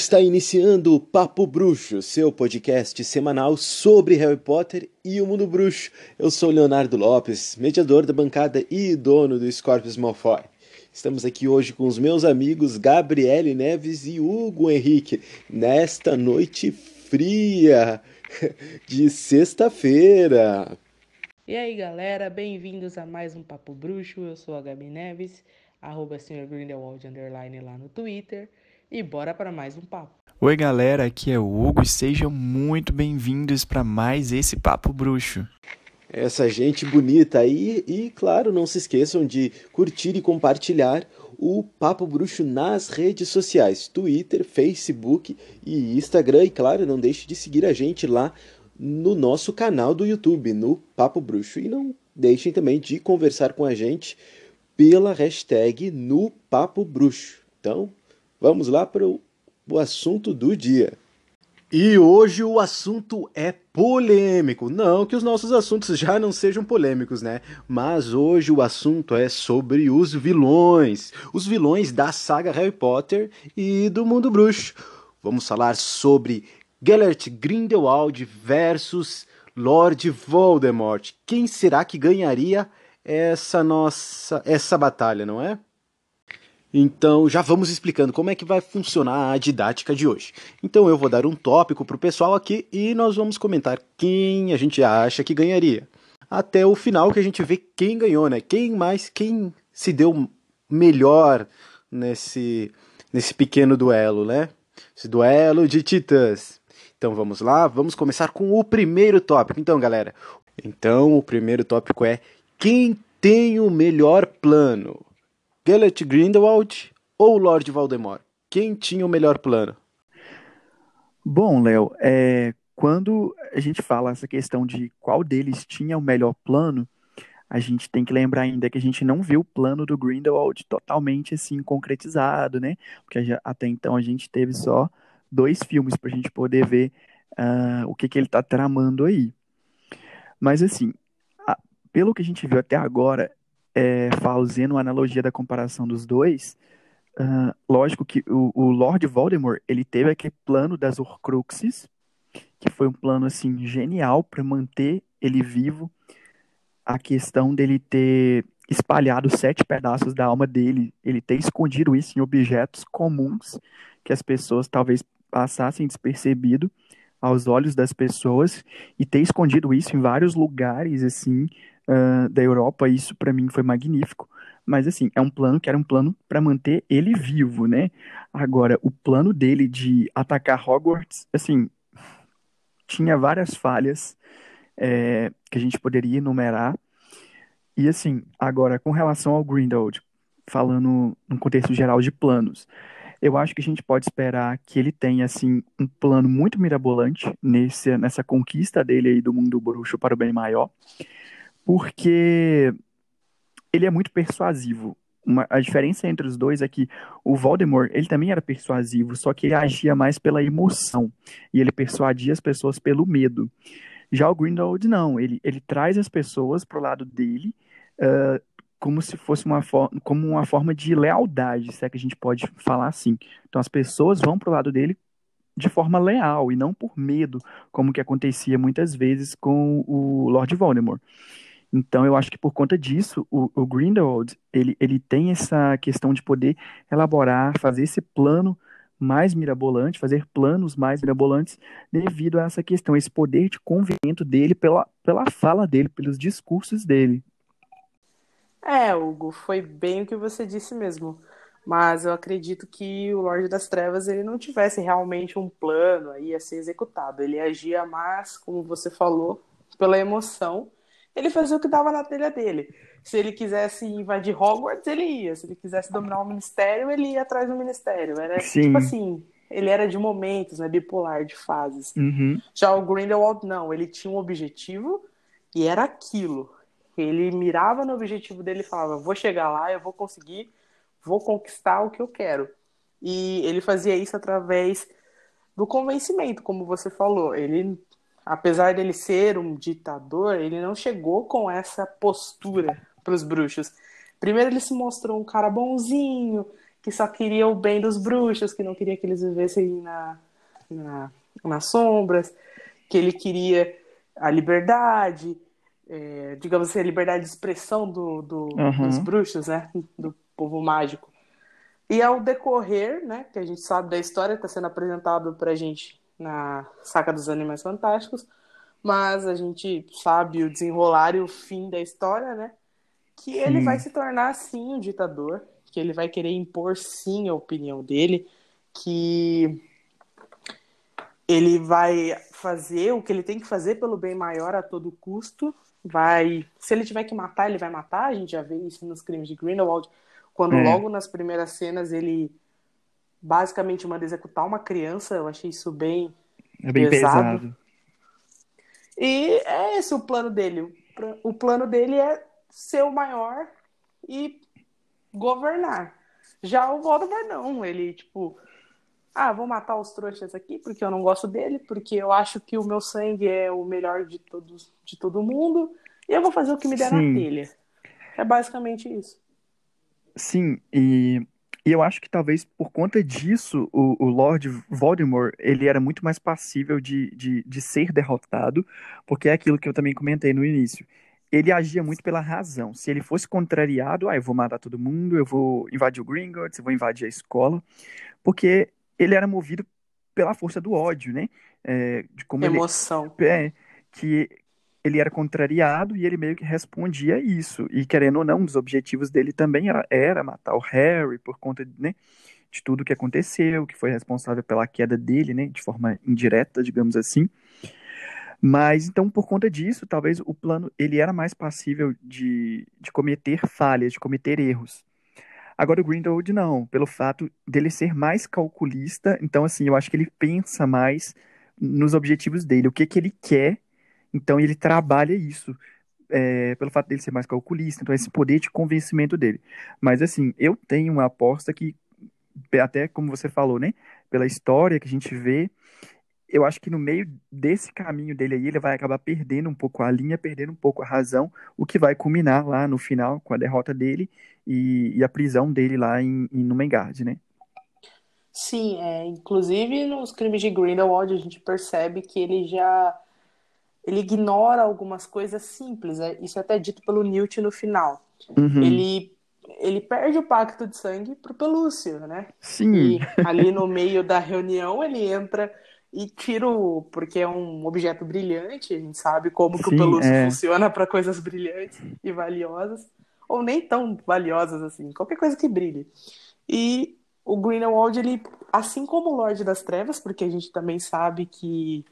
Está iniciando o Papo Bruxo, seu podcast semanal sobre Harry Potter e o mundo bruxo. Eu sou Leonardo Lopes, mediador da bancada e dono do Scorpius Malfoy. Estamos aqui hoje com os meus amigos Gabriele Neves e Hugo Henrique, nesta noite fria de sexta-feira. E aí galera, bem-vindos a mais um Papo Bruxo. Eu sou a Gabi Neves, arroba Sr. Grindelwald underline lá no Twitter e bora para mais um papo. Oi, galera, aqui é o Hugo e sejam muito bem-vindos para mais esse Papo Bruxo. Essa gente bonita aí, e claro, não se esqueçam de curtir e compartilhar o Papo Bruxo nas redes sociais: Twitter, Facebook e Instagram. E claro, não deixe de seguir a gente lá no nosso canal do YouTube, no Papo Bruxo. E não deixem também de conversar com a gente pela hashtag no Papo Bruxo. Então, Vamos lá para o, assunto do dia. E hoje o assunto é polêmico. Não que os nossos assuntos já não sejam polêmicos, né? Mas hoje o assunto é sobre os vilões. Os vilões da saga Harry Potter e do mundo bruxo. Vamos falar sobre Gellert Grindelwald versus Lord Voldemort. Quem será que ganharia essa nossa essa batalha, não é? Então já vamos explicando como é que vai funcionar a didática de hoje. Então eu vou dar um tópico para o pessoal aqui e nós vamos comentar quem a gente acha que ganharia. Até o final que a gente vê quem ganhou, né? Quem mais, quem se deu melhor nesse, nesse pequeno duelo, né? Esse duelo de titãs. Então vamos lá, vamos começar com o primeiro tópico. Então, galera, então o primeiro tópico é quem tem o melhor plano? Gellert Grindelwald ou Lord Voldemort? Quem tinha o melhor plano? Bom, Léo, é, quando a gente fala essa questão de qual deles tinha o melhor plano, a gente tem que lembrar ainda que a gente não viu o plano do Grindelwald totalmente assim concretizado, né? Porque até então a gente teve só dois filmes para a gente poder ver uh, o que, que ele está tramando aí. Mas assim, a, pelo que a gente viu até agora, é, fazendo uma analogia da comparação dos dois, uh, lógico que o, o, Lord Voldemort ele teve aquele plano das Horcruxes, que foi um plano assim genial para manter ele vivo. A questão dele ter espalhado sete pedaços da alma dele, ele ter escondido isso em objetos comuns que as pessoas talvez passassem despercebido aos olhos das pessoas e ter escondido isso em vários lugares assim da Europa, isso para mim foi magnífico. Mas assim, é um plano que era um plano para manter ele vivo, né? Agora, o plano dele de atacar Hogwarts, assim, tinha várias falhas é, que a gente poderia enumerar. E assim, agora, com relação ao Grindelwald, falando no contexto geral de planos, eu acho que a gente pode esperar que ele tenha assim um plano muito mirabolante nesse, nessa conquista dele aí do mundo bruxo para o bem maior porque ele é muito persuasivo. Uma, a diferença entre os dois é que o Voldemort, ele também era persuasivo, só que ele agia mais pela emoção, e ele persuadia as pessoas pelo medo. Já o Grindelwald, não, ele, ele traz as pessoas pro lado dele, uh, como se fosse uma, como uma forma de lealdade, se é que a gente pode falar assim. Então as pessoas vão pro lado dele de forma leal, e não por medo, como que acontecia muitas vezes com o Lord Voldemort. Então, eu acho que por conta disso, o, o Grindelwald, ele, ele tem essa questão de poder elaborar, fazer esse plano mais mirabolante, fazer planos mais mirabolantes, devido a essa questão, esse poder de convencimento dele pela, pela fala dele, pelos discursos dele. É, Hugo, foi bem o que você disse mesmo. Mas eu acredito que o Lorde das Trevas ele não tivesse realmente um plano aí a ser executado. Ele agia mais, como você falou, pela emoção ele fazia o que dava na telha dele. Se ele quisesse invadir Hogwarts, ele ia. Se ele quisesse dominar o ministério, ele ia atrás do ministério. Era Sim. tipo assim, ele era de momentos, né? Bipolar, de fases. Uhum. Já o Grindelwald, não. Ele tinha um objetivo e era aquilo. Ele mirava no objetivo dele e falava: vou chegar lá, eu vou conseguir, vou conquistar o que eu quero. E ele fazia isso através do convencimento, como você falou. Ele apesar dele ser um ditador, ele não chegou com essa postura para os bruxos. Primeiro ele se mostrou um cara bonzinho, que só queria o bem dos bruxos, que não queria que eles vivessem na, na, nas sombras, que ele queria a liberdade, é, digamos assim, a liberdade de expressão do, do uhum. dos bruxos, né? Do povo mágico. E ao decorrer, né, que a gente sabe da história, está sendo apresentado para a gente na Saca dos Animais Fantásticos, mas a gente sabe o desenrolar e o fim da história, né? Que sim. ele vai se tornar, sim, um ditador, que ele vai querer impor, sim, a opinião dele, que ele vai fazer o que ele tem que fazer pelo bem maior a todo custo, vai, se ele tiver que matar, ele vai matar, a gente já vê isso nos crimes de Grindelwald, quando é. logo nas primeiras cenas ele basicamente manda executar uma criança, eu achei isso bem, é bem pesado. pesado. E é esse o plano dele. O plano dele é ser o maior e governar. Já o Voldemort não, ele tipo, ah, vou matar os trouxas aqui porque eu não gosto dele, porque eu acho que o meu sangue é o melhor de todos, de todo mundo, e eu vou fazer o que me der Sim. na telha. É basicamente isso. Sim, e e eu acho que talvez por conta disso, o, o Lord Voldemort, ele era muito mais passível de, de, de ser derrotado, porque é aquilo que eu também comentei no início. Ele agia muito pela razão. Se ele fosse contrariado, ah, eu vou matar todo mundo, eu vou invadir o Gringotts, eu vou invadir a escola, porque ele era movido pela força do ódio, né? É, de como Emoção. Ele, é, que ele era contrariado e ele meio que respondia isso. E querendo ou não, um dos objetivos dele também era, era matar o Harry por conta né, de tudo que aconteceu, que foi responsável pela queda dele, né, de forma indireta, digamos assim. Mas então, por conta disso, talvez o plano ele era mais passível de, de cometer falhas, de cometer erros. Agora o Grindelwald não, pelo fato dele ser mais calculista, então assim, eu acho que ele pensa mais nos objetivos dele, o que que ele quer então ele trabalha isso. É, pelo fato dele ser mais calculista, então esse poder de convencimento dele. Mas assim, eu tenho uma aposta que, até como você falou, né? Pela história que a gente vê, eu acho que no meio desse caminho dele aí, ele vai acabar perdendo um pouco a linha, perdendo um pouco a razão, o que vai culminar lá no final com a derrota dele e, e a prisão dele lá em, em Numengard, né? Sim, é, inclusive nos crimes de Grindelwald a gente percebe que ele já ele ignora algumas coisas simples. Né? Isso é até dito pelo Newt no final. Uhum. Ele, ele perde o pacto de sangue pro Pelúcio, né? Sim. E ali no meio da reunião ele entra e tira o. Porque é um objeto brilhante, a gente sabe como que Sim, o Pelúcio é. funciona para coisas brilhantes e valiosas. Ou nem tão valiosas assim, qualquer coisa que brilhe. E o Greenwald, ele, assim como o Lorde das Trevas, porque a gente também sabe que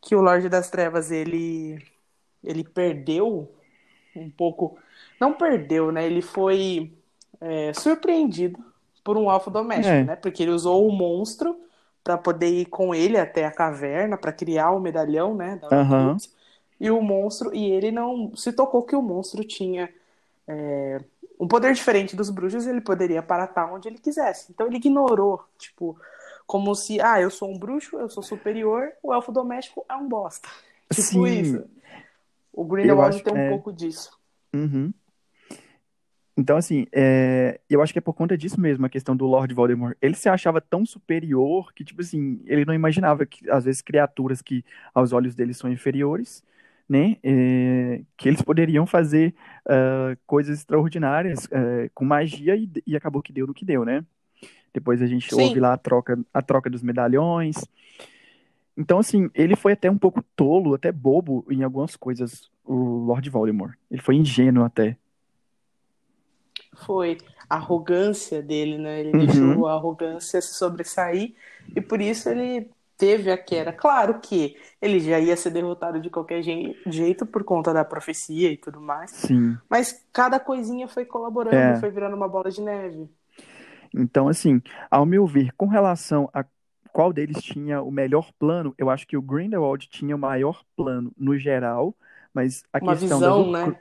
que o Lorde das Trevas ele ele perdeu um pouco, não perdeu, né? Ele foi é, surpreendido por um alfa doméstico, é. né? Porque ele usou o monstro para poder ir com ele até a caverna para criar o medalhão, né? Da uhum. E o monstro e ele não se tocou que o monstro tinha é, um poder diferente dos bruxos, ele poderia parar onde ele quisesse. Então ele ignorou, tipo, como se, ah, eu sou um bruxo, eu sou superior, o elfo doméstico é um bosta. Tipo Sim. isso. O Grindelwald tem um é... pouco disso. Uhum. Então, assim, é... eu acho que é por conta disso mesmo, a questão do Lord Voldemort. Ele se achava tão superior que, tipo assim, ele não imaginava que, às vezes, criaturas que aos olhos dele são inferiores, né, é... que eles poderiam fazer uh, coisas extraordinárias uh, com magia e, e acabou que deu no que deu, né? Depois a gente Sim. ouve lá a troca, a troca dos medalhões. Então, assim, ele foi até um pouco tolo, até bobo em algumas coisas, o Lord Voldemort. Ele foi ingênuo até. Foi. A arrogância dele, né? Ele uhum. deixou a arrogância se sobressair e por isso ele teve a queda. Claro que ele já ia ser derrotado de qualquer jeito por conta da profecia e tudo mais. Sim. Mas cada coisinha foi colaborando, é. foi virando uma bola de neve. Então, assim, ao meu ver, com relação a qual deles tinha o melhor plano, eu acho que o Grindelwald tinha o maior plano no geral, mas a Uma questão visão, das né?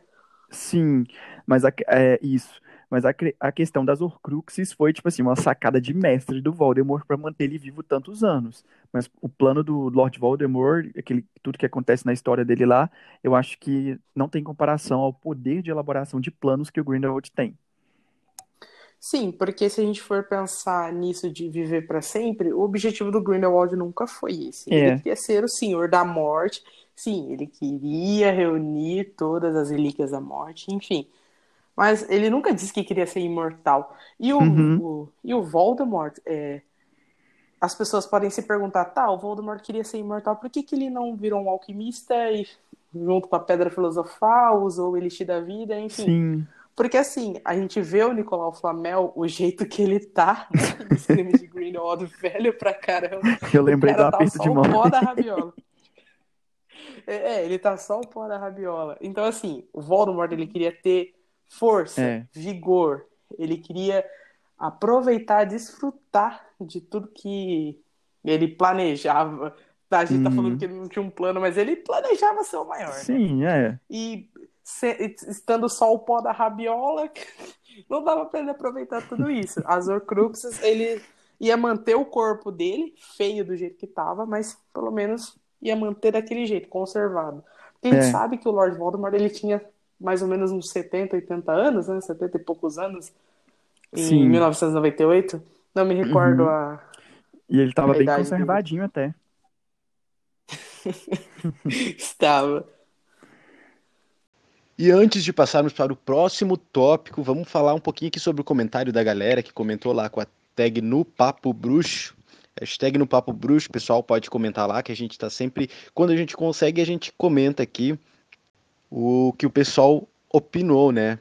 Sim, mas a... é isso. Mas a, a questão das Horcruxes foi, tipo assim, uma sacada de mestre do Voldemort para manter ele vivo tantos anos. Mas o plano do Lord Voldemort, aquele, tudo que acontece na história dele lá, eu acho que não tem comparação ao poder de elaboração de planos que o Grindelwald tem. Sim, porque se a gente for pensar nisso de viver para sempre, o objetivo do Grindelwald nunca foi esse. É. Ele queria ser o Senhor da Morte. Sim, ele queria reunir todas as relíquias da morte, enfim. Mas ele nunca disse que queria ser imortal. E o, Uhum. o- e o Voldemort, é, as pessoas podem se perguntar, tá, o Voldemort queria ser imortal, por que, que ele não virou um alquimista e junto com a Pedra Filosofal, usou o Elixir da Vida, enfim. Sim. Porque assim, a gente vê o Nicolau Flamel, o jeito que ele tá né, nos crimes de Grindelwald, velho pra caramba. Eu lembrei cara tá só de o mão. pó da rabiola. É, é, ele tá só o pó da rabiola. Então, assim, o Voldemort, ele queria ter força, É. vigor. Ele queria aproveitar, desfrutar de tudo que ele planejava. Tá, A gente tá Uhum. falando que ele não tinha um plano, mas ele planejava ser o maior, né? Sim, é. E estando só o pó da rabiola, não dava pra ele aproveitar tudo isso. As Horcruxes, ele ia manter o corpo dele, feio do jeito que tava, mas pelo menos ia manter daquele jeito, conservado. Porque a gente É. sabe que o Lord Voldemort, ele tinha mais ou menos uns 70, 80 anos, né? 70 e poucos anos, em Sim. 1998. Não me recordo Uhum. a... E ele tava bem Verdade dele. conservadinho até. Estava. E antes de passarmos para o próximo tópico, vamos falar um pouquinho aqui sobre o comentário da galera que comentou lá com a tag no Papo Bruxo. Hashtag no Papo Bruxo, pessoal pode comentar lá que a gente tá sempre. Quando a gente consegue, a gente comenta aqui o que o pessoal opinou, né?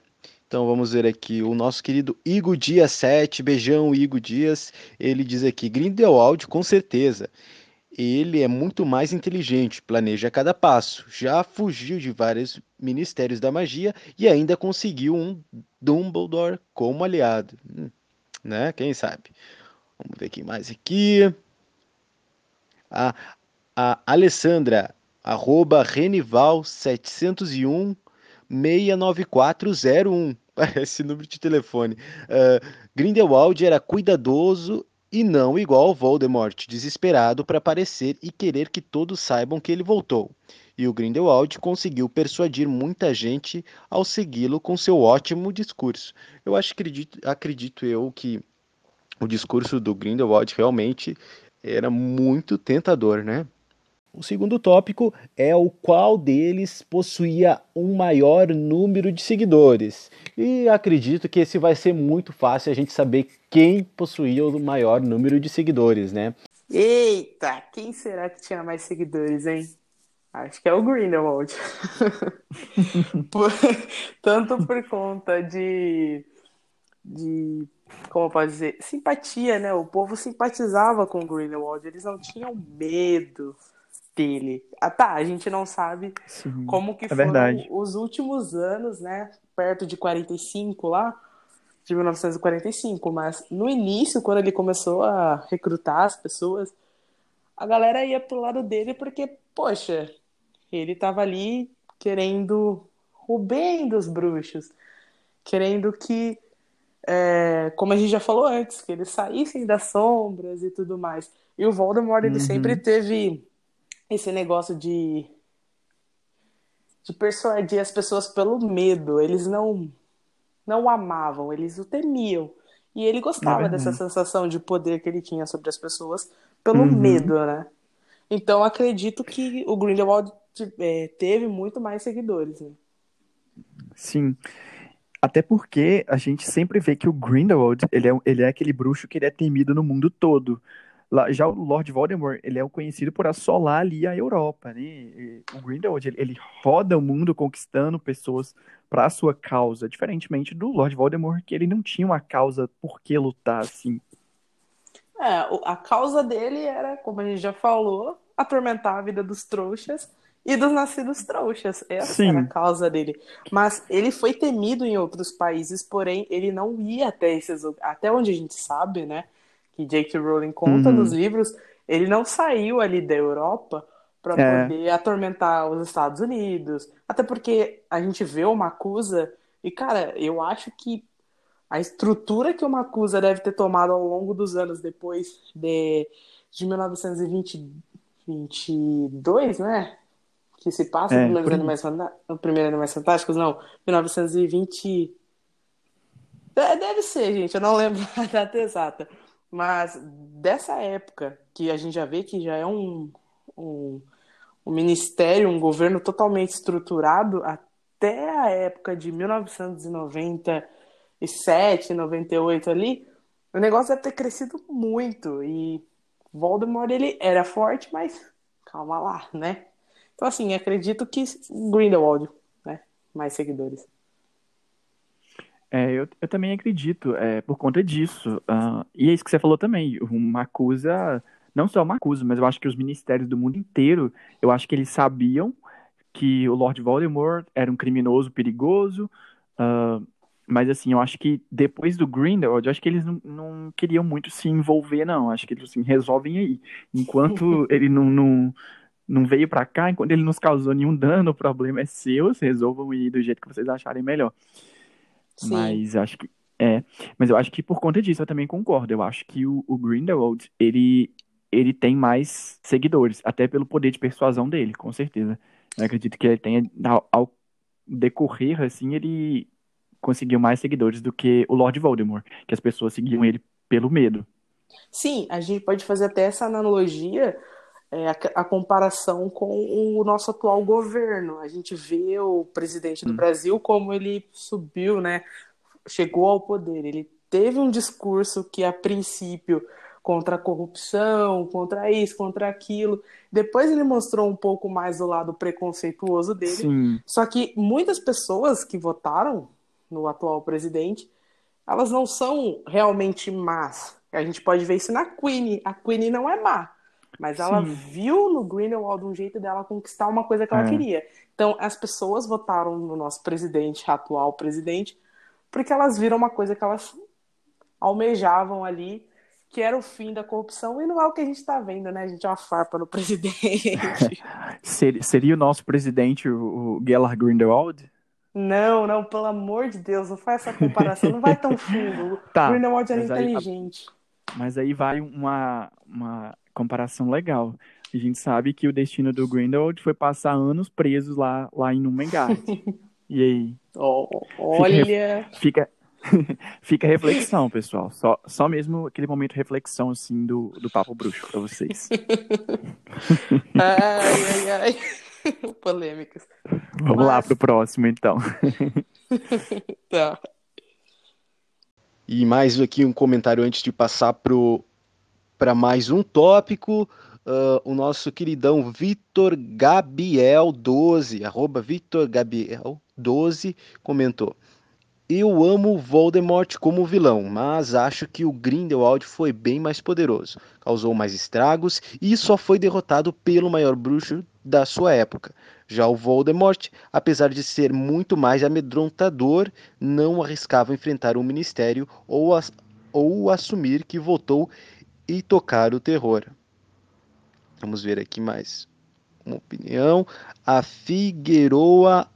Então vamos ver aqui o nosso querido Igor Dias 7, beijão Igor Dias, ele diz aqui, Grindelwald com certeza, ele é muito mais inteligente, planeja cada passo, já fugiu de vários ministérios da magia e ainda conseguiu um Dumbledore como aliado, Hum, né? Quem sabe? Vamos ver quem mais aqui. A, a Alessandra, arroba Renival 701 69401. Parece número de telefone. Ah, Grindelwald era cuidadoso e não igual Voldemort, desesperado para aparecer e querer que todos saibam que ele voltou. E o Grindelwald conseguiu persuadir muita gente ao segui-lo com seu ótimo discurso. Eu acho acredito, acredito eu que o discurso do Grindelwald realmente era muito tentador, né? O segundo tópico é o qual deles possuía um maior número de seguidores. E acredito que esse vai ser muito fácil a gente saber quem possuía o maior número de seguidores, né? Eita, quem será que tinha mais seguidores, hein? Acho que é o Grindelwald. Tanto por conta de, de, como eu posso dizer, simpatia, né? O povo simpatizava com o Grindelwald, eles não tinham medo dele. Ah, tá, a gente não sabe Sim. como que é foram verdade. os últimos anos, né? Perto de 45 lá, de 1945. Mas no início, quando ele começou a recrutar as pessoas, a galera ia pro lado dele porque, poxa, ele tava ali querendo o bem dos bruxos, querendo que, é, como a gente já falou antes, que eles saíssem das sombras e tudo mais. E o Voldemort, ele Uhum. sempre teve esse negócio de de persuadir as pessoas pelo medo. Eles não não o amavam, eles o temiam. E ele gostava É dessa sensação de poder que ele tinha sobre as pessoas pelo Uhum. medo, né? Então acredito que o Grindelwald é, teve muito mais seguidores. Né? Sim. Até porque a gente sempre vê que o Grindelwald, ele é, ele é aquele bruxo que ele é temido no mundo todo. Lá- já o Lord Voldemort, ele é o conhecido por assolar ali a Europa, né? E o Grindelwald, ele, ele roda o mundo conquistando pessoas para a sua causa, diferentemente do Lord Voldemort, que ele não tinha uma causa por que lutar, assim. É, a causa dele era, como a gente já falou, atormentar a vida dos trouxas e dos nascidos trouxas. Essa Sim. era a causa dele. Mas ele foi temido em outros países, porém ele não ia até esses. Até onde a gente sabe, né? Que J.K. Rowling conta Uhum. nos livros, ele não saiu ali da Europa para É. poder atormentar os Estados Unidos. Até porque a gente vê o Macusa e, cara, eu acho que a estrutura que o Macusa deve ter tomado ao longo dos anos depois de, de 1922, né? Que se passa É, por animais, os primeiros Animais Fantásticos, não, 1920, É, deve ser, gente, eu não lembro a data exata. Mas dessa época, que a gente já vê que já é um, um, um ministério, um governo totalmente estruturado, até a época de 1997, 98 ali, o negócio deve ter crescido muito. E Voldemort, ele era forte, mas calma lá, né? Então, assim, acredito que Grindelwald, né? Mais seguidores. É, eu, eu também acredito, é, por conta disso. Uh, e é isso que você falou também. O Macusa, não só o Macusa, mas eu acho que os ministérios do mundo inteiro, eu acho que eles sabiam que o Lord Voldemort era um criminoso perigoso. Uh, mas assim, eu acho que depois do Grindelwald, eu acho que eles não, não queriam muito se envolver, não. Acho que eles assim, resolvem aí. Enquanto ele não, não, não veio para cá, enquanto ele não causou nenhum dano, o problema é seu, resolvam ir do jeito que vocês acharem melhor. Sim. Mas acho que. É, mas eu acho que por conta disso eu também concordo. Eu acho que o, o Grindelwald, ele, ele tem mais seguidores, até pelo poder de persuasão dele, com certeza. Eu acredito que ele tenha, ao, ao decorrer, assim, ele conseguiu mais seguidores do que o Lord Voldemort, que as pessoas seguiam ele pelo medo. Sim, a gente pode fazer até essa analogia é, a, a, comparação com o nosso atual governo. A gente vê o presidente do hum. Brasil como ele subiu, né? Chegou ao poder. Ele teve um discurso que, a princípio, contra a corrupção, contra isso, contra aquilo. Depois ele mostrou um pouco mais do lado preconceituoso dele. Sim. Só que muitas pessoas que votaram no atual presidente, elas não são realmente más. A gente pode ver isso na Queen. A Queen não é má. Mas ela Sim. viu no Greenwald um jeito dela conquistar uma coisa que ela é. queria. Então, as pessoas votaram no nosso presidente, atual presidente, porque elas viram uma coisa que elas almejavam ali, que era o fim da corrupção, e não é o que a gente está vendo, né? A gente é uma farpa no presidente. seria o nosso presidente o Gellert Grindelwald? Não, não, pelo amor de Deus, não faz essa comparação, não vai tão fundo. Tá, o Grindelwald era inteligente. Aí, mas aí vai uma, uma comparação legal. A gente sabe que o destino do Grindelwald foi passar anos presos lá, lá em Numengard. e aí? Oh, olha! Fica, fica reflexão, pessoal. Só, só mesmo aquele momento de reflexão, assim, do, do Papo Bruxo para vocês. ai, ai, ai. Polêmicas. Vamos Mas... lá pro próximo, então. tá. E mais aqui um comentário antes de passar pro para mais um tópico. Uh, o nosso queridão Vitor Gabriel 12, arroba Vitor Gabriel 12, comentou. Eu amo Voldemort como vilão, mas acho que o Grindelwald foi bem mais poderoso, causou mais estragos e só foi derrotado pelo maior bruxo da sua época. Já o Voldemort, apesar de ser muito mais amedrontador, não arriscava enfrentar um ministério ou, ou assumir que votou e tocar o terror. Vamos ver aqui mais uma opinião. A Figueroa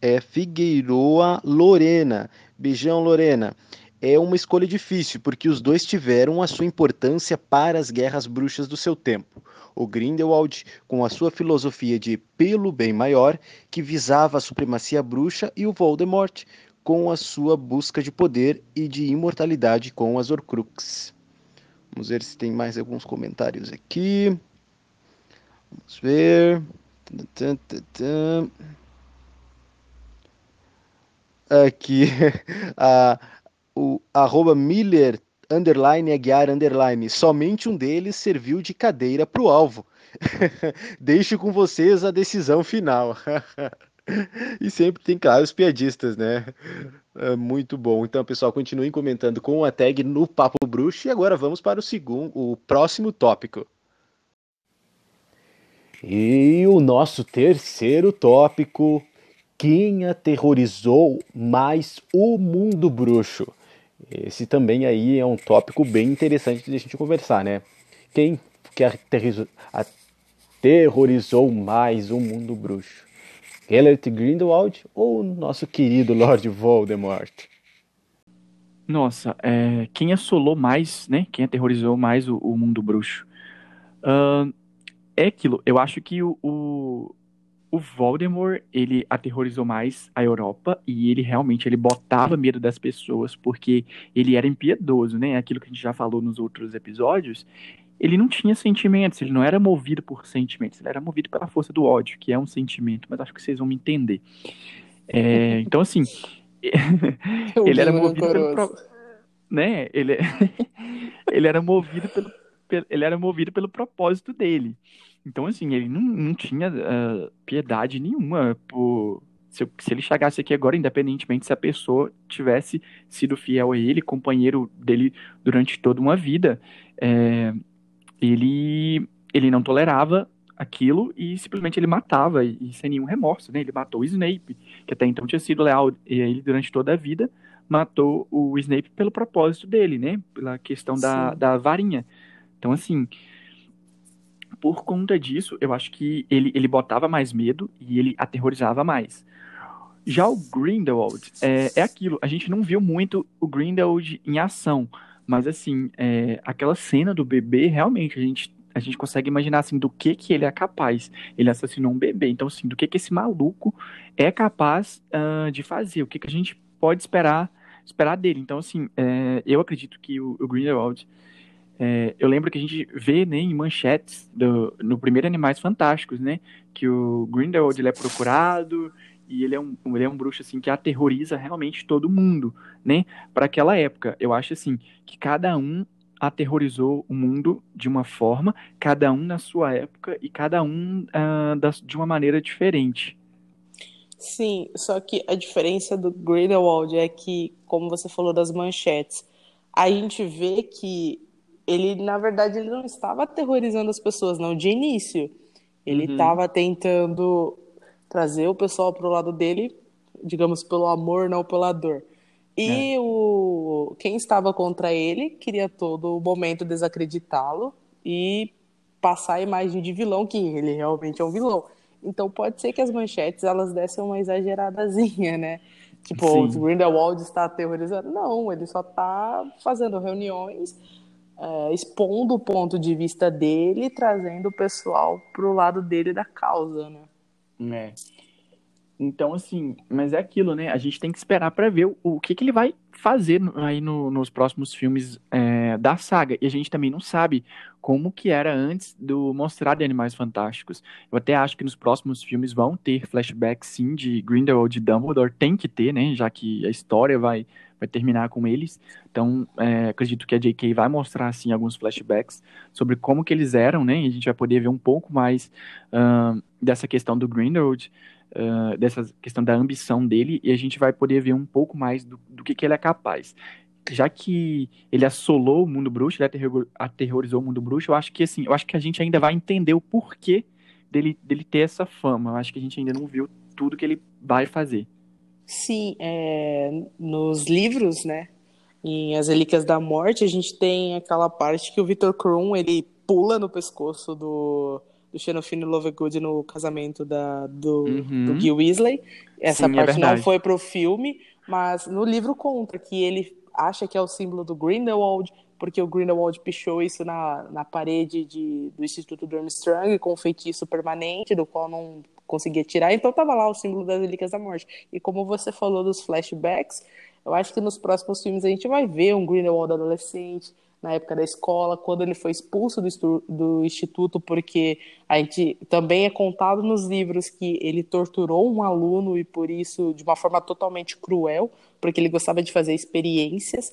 é Figueiroa Lorena. Beijão, Lorena. É uma escolha difícil, porque os dois tiveram a sua importância para as guerras bruxas do seu tempo. O Grindelwald, com a sua filosofia de pelo bem maior, que visava a supremacia bruxa, e o Voldemort, com a sua busca de poder e de imortalidade com as Horcruxes. Vamos ver se tem mais alguns comentários aqui. Vamos ver. Aqui, a, o arroba Miller, underline, Aguiar, underline. Somente um deles serviu de cadeira para o alvo. Deixo com vocês a decisão final. E sempre tem, claro, os piadistas, né? É muito bom. Então, pessoal, continuem comentando com a tag no Papo Bruxo. E agora vamos para o segundo, o próximo tópico. E o nosso terceiro tópico: quem aterrorizou mais o mundo bruxo? Esse também aí é um tópico bem interessante de a gente conversar, né? Quem que aterrorizou, aterrorizou mais o mundo bruxo? Gellert Grindelwald ou nosso querido Lord Voldemort? Nossa, é, quem assolou mais, né? Quem aterrorizou mais o, o mundo bruxo? Uh, é aquilo. Eu acho que o, o, o Voldemort, ele aterrorizou mais a Europa e ele realmente ele botava medo das pessoas porque ele era impiedoso, né? Aquilo que a gente já falou nos outros episódios. Ele não tinha sentimentos, ele não era movido por sentimentos, ele era movido pela força do ódio, que é um sentimento, mas acho que vocês vão me entender. É, então, assim, ele era movido pelo, né? Ele, ele era movido pelo, ele era movido pelo propósito dele. Então, assim, ele não, não tinha uh, piedade nenhuma por. Se, se, ele chegasse aqui agora, independentemente se a pessoa tivesse sido fiel a ele, companheiro dele durante toda uma vida, é, ele, ele não tolerava aquilo e simplesmente ele matava, e, sem nenhum remorso, né? Ele matou o Snape, que até então tinha sido leal a ele durante toda a vida, matou o Snape pelo propósito dele, né? Pela questão da, da varinha. Então, assim, por conta disso, eu acho que ele, ele botava mais medo e ele aterrorizava mais. Já o Grindelwald é, é aquilo, a gente não viu muito o Grindelwald em ação, mas assim, é, aquela cena do bebê, realmente, a gente, a gente consegue imaginar assim, do que que ele é capaz. Ele assassinou um bebê, então assim, do que que esse maluco é capaz uh, de fazer, o que que a gente pode esperar esperar dele. Então assim, é, eu acredito que o, o Grindelwald é, eu lembro que a gente vê né, em manchetes do, no primeiro Animais Fantásticos, né? Que o Grindelwald ele é procurado e ele é, um, ele é um bruxo assim que aterroriza realmente todo mundo, né? Para aquela época, eu acho assim que cada um aterrorizou o mundo de uma forma, cada um na sua época e cada um uh, das, de uma maneira diferente. Sim, só que a diferença do Grindelwald é que, como você falou das manchetes, a gente vê que ele, na verdade, ele não estava aterrorizando as pessoas, não, de início. Ele estava uhum. tentando trazer o pessoal para o lado dele, digamos, pelo amor, não pela dor. E é. o quem estava contra ele queria todo o momento desacreditá-lo e passar a imagem de vilão, que ele realmente é um vilão. Então pode ser que as manchetes elas dessem uma exageradazinha, né? Tipo, Sim. o Grindelwald está aterrorizando. Não, ele só está fazendo reuniões é, expondo o ponto de vista dele, trazendo o pessoal pro lado dele da causa, né? É. Então, assim, mas é aquilo, né? A gente tem que esperar para ver o, o, que, que ele vai fazer aí no, nos próximos filmes é, da saga. E a gente também não sabe como que era antes do mostrar de Animais Fantásticos. Eu até acho que nos próximos filmes vão ter flashbacks, sim, de Grindelwald e Dumbledore. Tem que ter, né? Já que a história vai, vai terminar com eles. Então, é, acredito que a J.K. vai mostrar, assim, alguns flashbacks sobre como que eles eram, né? E a gente vai poder ver um pouco mais uh, dessa questão do Grindelwald, uh, dessa questão da ambição dele, e a gente vai poder ver um pouco mais do, do que, que ele é capaz. Já que ele assolou o mundo bruxo, ele aterrorizou o mundo bruxo, eu acho que, assim, eu acho que a gente ainda vai entender o porquê dele, dele ter essa fama. Eu acho que a gente ainda não viu tudo que ele vai fazer. Sim, é, nos livros, né? Em As Relíquias da Morte, a gente tem aquela parte que o Victor Krum, ele pula no pescoço do, do Xenofino Lovegood no casamento da, do, uhum. do Gil Weasley. Essa Sim, é parte é não foi pro filme, mas no livro conta que ele acha que é o símbolo do Grindelwald, porque o Grindelwald pichou isso na, na parede de, do Instituto Durmstrang com um feitiço permanente, do qual não conseguia tirar, então tava lá o símbolo das Relíquias da Morte. E como você falou dos flashbacks, eu acho que nos próximos filmes a gente vai ver um Grindelwald adolescente, na época da escola, quando ele foi expulso do, do instituto, porque a gente também é contado nos livros que ele torturou um aluno e por isso de uma forma totalmente cruel, porque ele gostava de fazer experiências,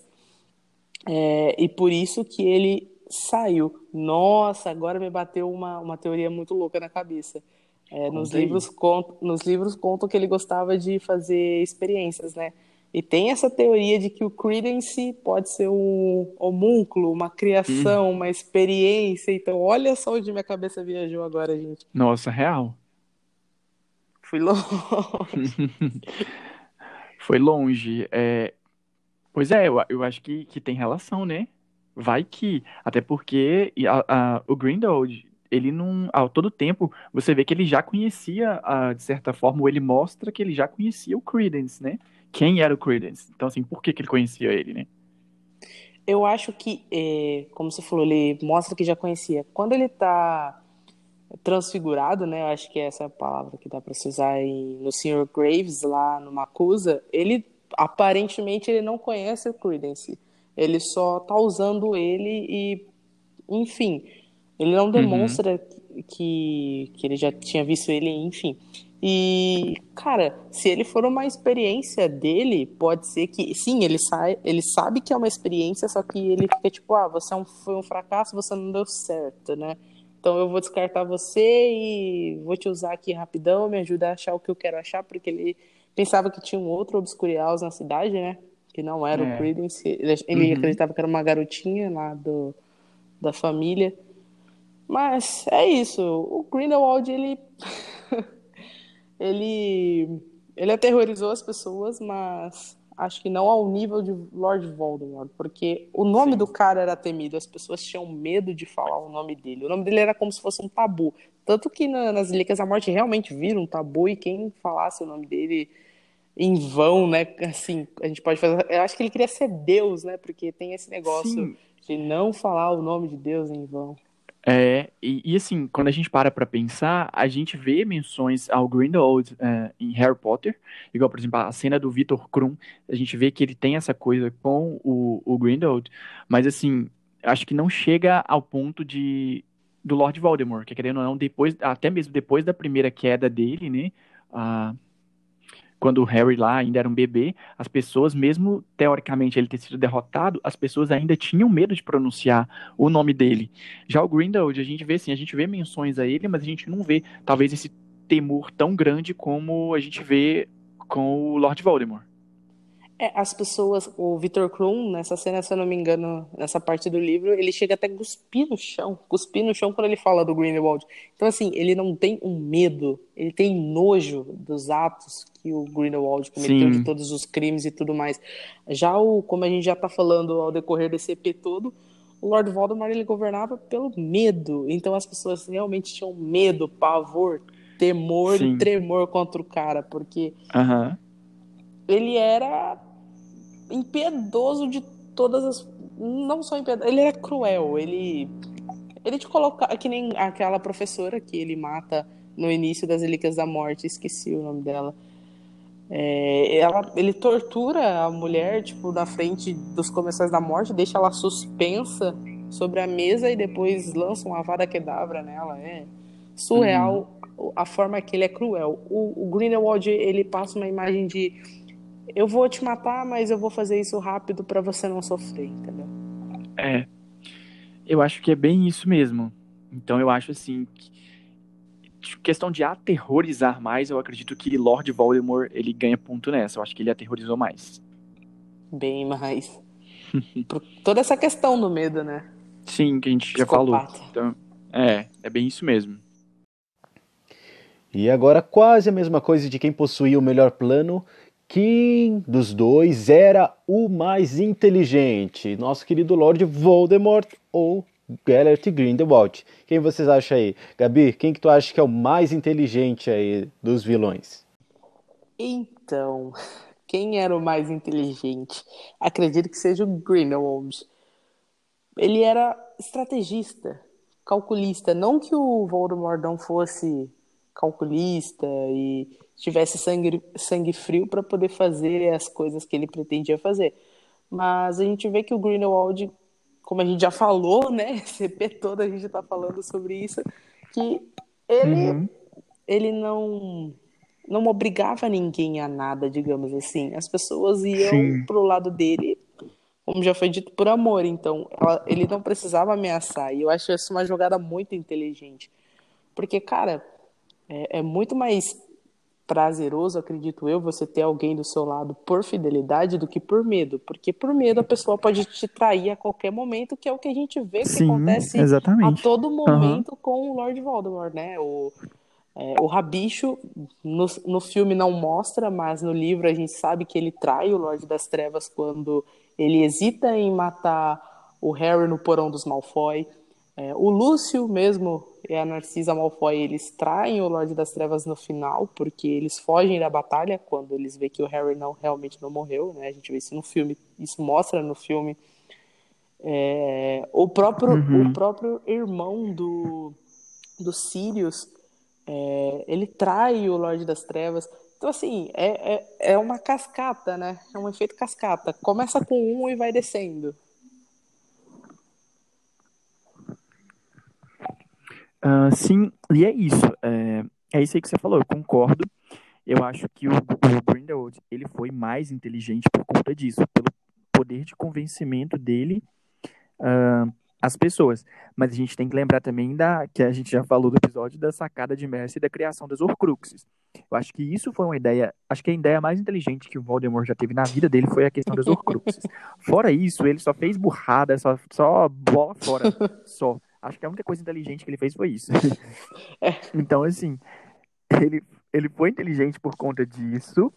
é, e por isso que ele saiu. Nossa, agora me bateu uma, uma teoria muito louca na cabeça. É, nos, livros conto, nos livros contam que ele gostava de fazer experiências, né? E tem essa teoria de que o Credence pode ser um homúnculo, uma criação, hum. uma experiência. Então, olha só onde minha cabeça viajou agora, gente. Nossa, real. Fui longe. Foi longe. É... Pois é, eu, eu acho que, que tem relação, né? Vai que. Até porque a, a, o Grindelwald ele não, a todo tempo, você vê que ele já conhecia, de certa forma, ou ele mostra que ele já conhecia o Credence, né? Quem era o Credence? Então, assim, por que, que ele conhecia ele, né? Eu acho que, é, como você falou, ele mostra que já conhecia. Quando ele tá transfigurado, né? Eu acho que é essa a palavra que dá para se usar em, no Sr. Graves lá no Macusa. Ele aparentemente ele não conhece o Credence. Ele só tá usando ele e, enfim, ele não uhum. demonstra uhum. que, que ele já tinha visto ele, enfim. E, cara, se ele for uma experiência dele, pode ser que, sim, ele, sai, ele sabe que é uma experiência, só que ele fica tipo, ah, você é um, foi um fracasso, você não deu certo, né? Então eu vou descartar você e vou te usar aqui rapidão, me ajuda a achar o que eu quero achar, porque ele pensava que tinha um outro Obscurials na cidade, né? Que não era é. o Credence. Ele, ele uhum. acreditava que era uma garotinha lá do, da família. Mas é isso. O Grindelwald, ele. Ele. Ele aterrorizou as pessoas, mas acho que não ao nível de Lord Voldemort, porque o nome Sim. do cara era temido, as pessoas tinham medo de falar o nome dele. O nome dele era como se fosse um tabu. Tanto que na, nas Relíquias da Morte realmente viram um tabu e quem falasse o nome dele em vão, né? Assim, a gente pode fazer. Eu acho que ele queria ser Deus, né? Porque tem esse negócio Sim. de não falar o nome de Deus em vão. É, e, e, assim, quando a gente para pra pensar, a gente vê menções ao Grindelwald é, em Harry Potter, igual, por exemplo, a cena do Victor Krum, a gente vê que ele tem essa coisa com o, o Grindelwald, mas assim, acho que não chega ao ponto de do Lord Voldemort, que querendo ou não, depois, até mesmo depois da primeira queda dele, né, quando o Harry lá ainda era um bebê, as pessoas, mesmo teoricamente ele ter sido derrotado, as pessoas ainda tinham medo de pronunciar o nome dele. Já o Grindelwald, a gente vê assim, a gente vê menções a ele, mas a gente não vê talvez esse temor tão grande como a gente vê com o Lord Voldemort. É, as pessoas, o Victor Krum, nessa cena, se eu não me engano, nessa parte do livro, ele chega até a cuspir no chão, cuspir no chão quando ele fala do Grindelwald. Então, assim, ele não tem um medo, ele tem nojo dos atos que o Grindelwald cometeu, Sim. de todos os crimes e tudo mais. Já o, como a gente já tá falando ao decorrer desse EP todo, o Lord Voldemort, ele governava pelo medo. Então, as pessoas realmente tinham medo, pavor, temor Sim. e tremor contra o cara, porque... Ele era impiedoso de todas as. Não só impiedoso, ele era cruel. Ele. Ele te coloca. Que nem aquela professora que ele mata no início das Relíquias da Morte, esqueci o nome dela. É, ela, ele tortura a mulher, tipo, na frente dos comensais da morte, deixa ela suspensa sobre a mesa e depois lança uma vara quedabra nela. É surreal uhum. a forma que ele é cruel. O, o Greenwald, ele passa uma imagem de eu vou te matar, mas eu vou fazer isso rápido para você não sofrer, entendeu? É. Eu acho que é bem isso mesmo. Então eu acho assim que questão de aterrorizar mais, eu acredito que Lord Voldemort ele ganha ponto nessa. Eu acho que ele aterrorizou mais. Bem mais. Por toda essa questão do medo, né? Sim, que a gente Psicopata. já falou. Então, é, é bem isso mesmo. E agora quase a mesma coisa de quem possuía o melhor plano quem dos dois era o mais inteligente? Nosso querido Lord Voldemort ou Gellert Grindelwald? Quem vocês acham aí? Gabi, quem que tu acha que é o mais inteligente aí dos vilões? Então, quem era o mais inteligente? Acredito que seja o Grindelwald. Ele era estrategista, calculista. Não que o Voldemort não fosse calculista e tivesse sangue, sangue frio para poder fazer as coisas que ele pretendia fazer. Mas a gente vê que o Greenwald, como a gente já falou, né, CP todo a gente está falando sobre isso, que ele, uhum. ele não não obrigava ninguém a nada, digamos assim. As pessoas iam Sim. pro lado dele, como já foi dito, por amor. Então, ela, ele não precisava ameaçar. E eu acho isso uma jogada muito inteligente. Porque, cara, é, é muito mais prazeroso, acredito eu, você ter alguém do seu lado por fidelidade do que por medo. Porque por medo a pessoa pode te trair a qualquer momento, que é o que a gente vê que Sim, acontece exatamente. a todo momento uhum. com o Lord Voldemort, né? O, é, o Rabicho no, no filme não mostra, mas no livro a gente sabe que ele trai o Lorde das Trevas quando ele hesita em matar o Harry no porão dos Malfoy. É, o Lúcio mesmo e a Narcisa Malfoy, eles traem o Lorde das Trevas no final, porque eles fogem da batalha quando eles veem que o Harry não realmente não morreu, né? A gente vê isso no filme, isso mostra no filme. É, o próprio uhum. o próprio irmão do dos Sirius, é, ele trai o Lorde das Trevas. Então, assim, é, é, é uma cascata, né? É um efeito cascata. Começa com um e vai descendo. Uh, sim, e é isso. É, é isso aí que você falou, eu concordo. Eu acho que o, o Grindelwald ele foi mais inteligente por conta disso, pelo poder de convencimento dele uh, às pessoas. Mas a gente tem que lembrar também da que a gente já falou do episódio da sacada de Mercy e da criação das Horcruxes. Eu acho que isso foi uma ideia, acho que a ideia mais inteligente que o Voldemort já teve na vida dele foi a questão das Horcruxes. Fora isso, ele só fez burrada, só, só bola fora, só. Acho que a única coisa inteligente que ele fez foi isso. É. Então, assim, ele, ele foi inteligente por conta disso,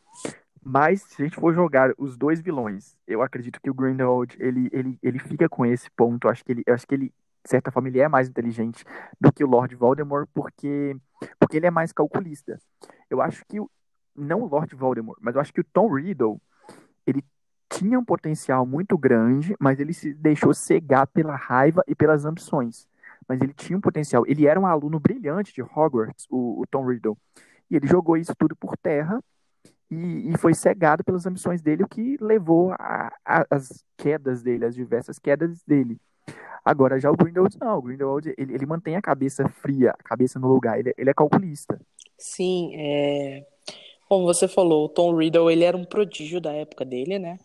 mas se a gente for jogar os dois vilões, eu acredito que o Grindelwald, ele, ele, ele fica com esse ponto. Acho que ele, acho que ele, de certa forma, ele é mais inteligente do que o Lord Voldemort, porque, porque ele é mais calculista. Eu acho que, não o Lord Voldemort, mas eu acho que o Tom Riddle, ele tinha um potencial muito grande, mas ele se deixou cegar pela raiva e pelas ambições mas ele tinha um potencial. Ele era um aluno brilhante de Hogwarts, o, o Tom Riddle. E ele jogou isso tudo por terra e, e foi cegado pelas ambições dele, o que levou às quedas dele, as diversas quedas dele. Agora, já o Grindelwald, não. O Grindelwald, ele, ele mantém a cabeça fria, a cabeça no lugar. Ele, ele é calculista. Sim, é... Como você falou, o Tom Riddle, ele era um prodígio da época dele, né?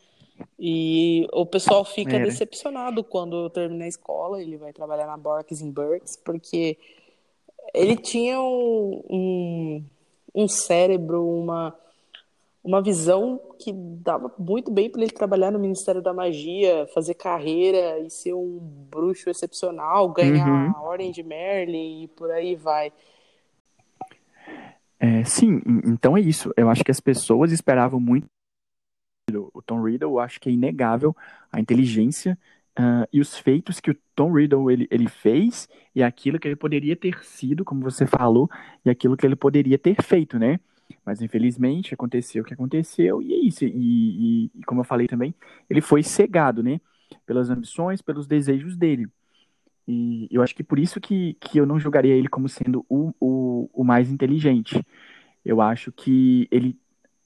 E o pessoal fica Era. decepcionado quando termina a escola, ele vai trabalhar na Borks in Burks, porque ele tinha um, um, um cérebro, uma, uma visão que dava muito bem para ele trabalhar no Ministério da Magia, fazer carreira e ser um bruxo excepcional, ganhar uhum. a Ordem de Merlin e por aí vai. É, sim, então é isso. Eu acho que as pessoas esperavam muito o Tom Riddle, acho que é inegável a inteligência uh, e os feitos que o Tom Riddle ele, ele fez e aquilo que ele poderia ter sido, como você falou, e aquilo que ele poderia ter feito, né? Mas infelizmente aconteceu o que aconteceu e é isso. E, e, e como eu falei também, ele foi cegado, né? Pelas ambições, pelos desejos dele. E eu acho que por isso que, que eu não julgaria ele como sendo o, o, o mais inteligente. Eu acho que ele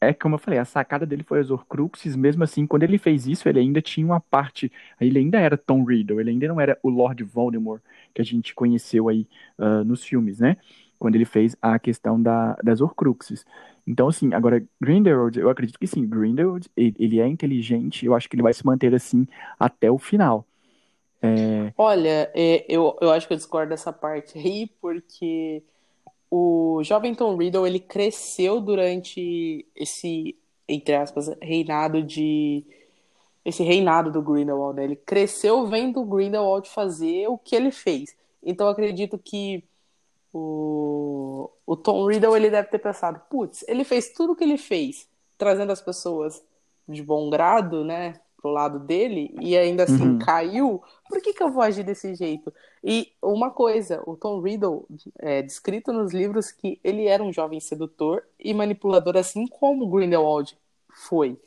é como eu falei, a sacada dele foi as Horcruxes, mesmo assim, quando ele fez isso, ele ainda tinha uma parte, ele ainda era Tom Riddle, ele ainda não era o Lord Voldemort que a gente conheceu aí uh, nos filmes, né? Quando ele fez a questão da, das Horcruxes. Então, assim, agora, Grindelwald, eu acredito que sim, Grindelwald, ele, é inteligente, eu acho que ele vai se manter assim até o final. É... Olha, é, eu, eu acho que eu discordo dessa parte aí, porque o jovem Tom Riddle ele cresceu durante esse entre aspas reinado de esse reinado do Grindelwald, né? ele cresceu vendo o Grindelwald fazer o que ele fez. Então acredito que o, o Tom Riddle ele deve ter pensado, putz, ele fez tudo o que ele fez, trazendo as pessoas de bom grado, né, pro lado dele e ainda assim uhum. caiu, por que, que eu vou agir desse jeito? E uma coisa, o Tom Riddle é descrito nos livros que ele era um jovem sedutor e manipulador, assim como Grindelwald foi.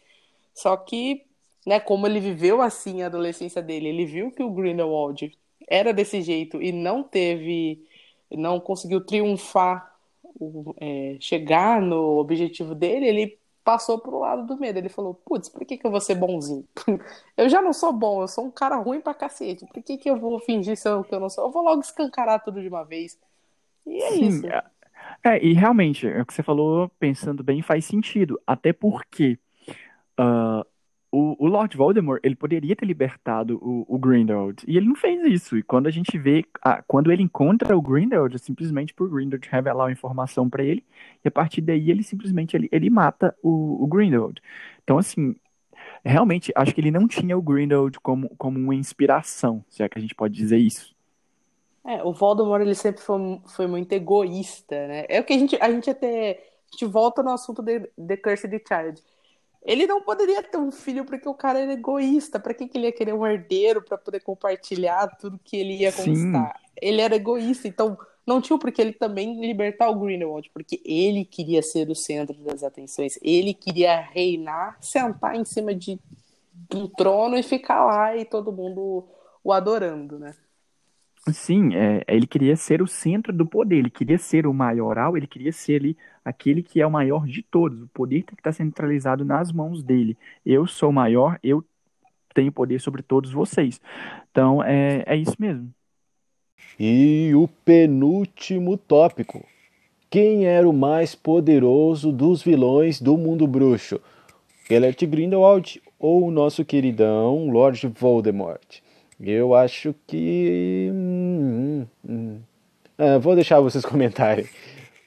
Só que, né, como ele viveu assim a adolescência dele, ele viu que o Grindelwald era desse jeito e não teve, não conseguiu triunfar, é, chegar no objetivo dele, ele passou pro lado do medo. Ele falou: Putz, por que, que eu vou ser bonzinho? eu já não sou bom, eu sou um cara ruim pra cacete. Por que, que eu vou fingir ser o que eu não sou? Eu vou logo escancarar tudo de uma vez. E é Sim, isso. É, é, e realmente, é o que você falou, pensando bem, faz sentido. Até porque uh, o, o, Lord Voldemort, ele poderia ter libertado o, o, Grindelwald, e ele não fez isso. E quando a gente vê, a, quando ele encontra o Grindelwald, é simplesmente por Grindelwald revelar a informação para ele, e a partir daí ele simplesmente ele, ele mata o, o, Grindelwald. Então, assim, realmente, acho que ele não tinha o Grindelwald como, como uma inspiração, se é que a gente pode dizer isso. É, o Voldemort, ele sempre foi, foi muito egoísta, né? É o que a gente, a gente até, a gente volta no assunto de The Cursed Child ele não poderia ter um filho porque o cara era egoísta. Para que, que ele ia querer um herdeiro para poder compartilhar tudo que ele ia conquistar? Sim. Ele era egoísta, então não tinha porque ele também libertar o Greenwald, porque ele queria ser o centro das atenções. Ele queria reinar, sentar em cima de um trono e ficar lá e todo mundo o adorando, né? Sim, é, ele queria ser o centro do poder, ele queria ser o maioral, ele queria ser ali aquele que é o maior de todos. O poder tem que estar centralizado nas mãos dele. Eu sou maior, eu tenho poder sobre todos vocês. Então, é, é isso mesmo. E o penúltimo tópico. Quem era o mais poderoso dos vilões do mundo bruxo? Gellert Grindelwald ou o nosso queridão Lord Voldemort? Eu acho que. Hum. Ah, vou deixar vocês comentarem.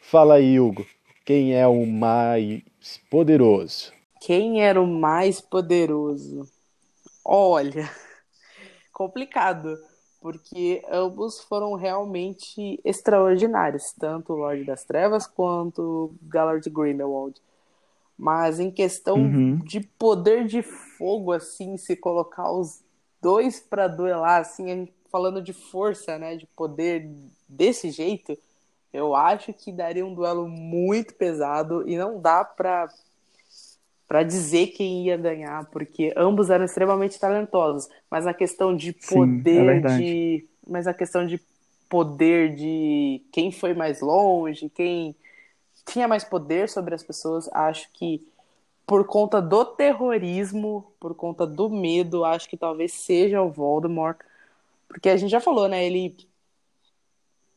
Fala aí, Hugo. Quem é o mais poderoso? Quem era o mais poderoso? Olha, complicado, porque ambos foram realmente extraordinários, tanto o Lorde das Trevas quanto Gallard Grindelwald. Mas em questão uhum. de poder de fogo, assim, se colocar os dois para duelar, assim, falando de força, né, de poder desse jeito, eu acho que daria um duelo muito pesado e não dá para para dizer quem ia ganhar, porque ambos eram extremamente talentosos, mas a questão de poder Sim, é de mas a questão de poder de quem foi mais longe, quem tinha mais poder sobre as pessoas, acho que por conta do terrorismo, por conta do medo, acho que talvez seja o Voldemort. Porque a gente já falou, né? Ele.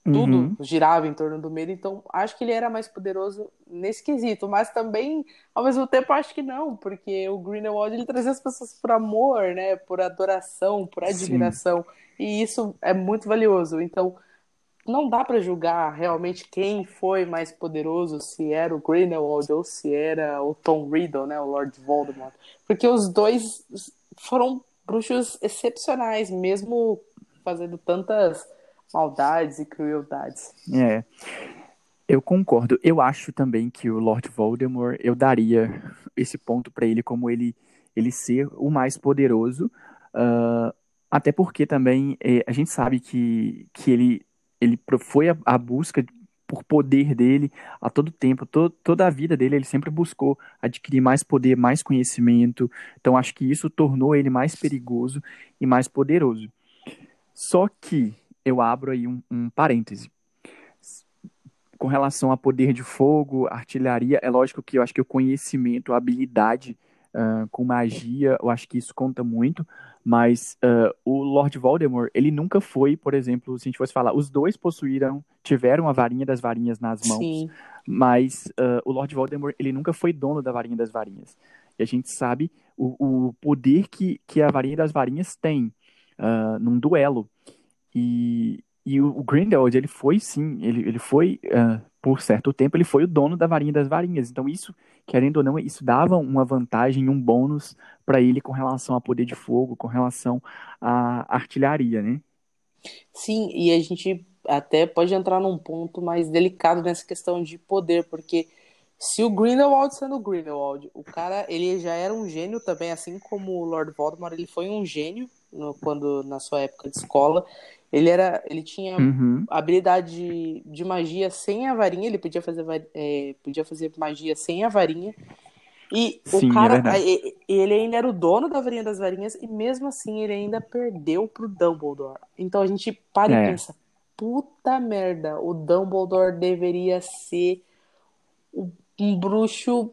Tudo uhum. girava em torno do medo, então acho que ele era mais poderoso nesse quesito, mas também, ao mesmo tempo, acho que não, porque o Grindelwald ele trazia as pessoas por amor, né? Por adoração, por admiração, Sim. e isso é muito valioso. Então, não dá para julgar realmente quem foi mais poderoso, se era o Grindelwald ou se era o Tom Riddle, né, o Lord Voldemort, porque os dois foram bruxos excepcionais, mesmo fazendo tantas maldades e crueldades. É. Eu concordo. Eu acho também que o Lord Voldemort, eu daria esse ponto para ele como ele ele ser o mais poderoso, uh, até porque também eh, a gente sabe que, que ele ele foi a, busca por poder dele a todo tempo, to, toda a vida dele, ele sempre buscou adquirir mais poder, mais conhecimento. Então acho que isso tornou ele mais perigoso e mais poderoso. Só que eu abro aí um, um parêntese. Com relação a poder de fogo, artilharia, é lógico que eu acho que o conhecimento, a habilidade uh, com magia, eu acho que isso conta muito, mas uh, o Lord Voldemort, ele nunca foi, por exemplo, se a gente fosse falar, os dois possuíram, tiveram a varinha das varinhas nas mãos, Sim. mas uh, o Lord Voldemort, ele nunca foi dono da varinha das varinhas. E a gente sabe o, o poder que, que a varinha das varinhas tem uh, num duelo. E, e o, Grindelwald, ele foi sim, ele, ele foi, uh, por certo tempo, ele foi o dono da varinha das varinhas. Então, isso, querendo ou não, isso dava uma vantagem, um bônus para ele com relação a poder de fogo, com relação à artilharia, né? Sim, e a gente até pode entrar num ponto mais delicado nessa questão de poder, porque se o Grindelwald sendo o Grindelwald, o cara, ele já era um gênio também, assim como o Lord Voldemort, ele foi um gênio no, quando na sua época de escola, ele era, ele tinha uhum. habilidade de, de, magia sem a varinha, ele podia fazer, é, podia fazer magia sem a varinha. E Sim, o é cara, é ele ainda era o dono da varinha das varinhas e mesmo assim ele ainda perdeu pro Dumbledore. Então a gente para é. e pensa, puta merda, o Dumbledore deveria ser um bruxo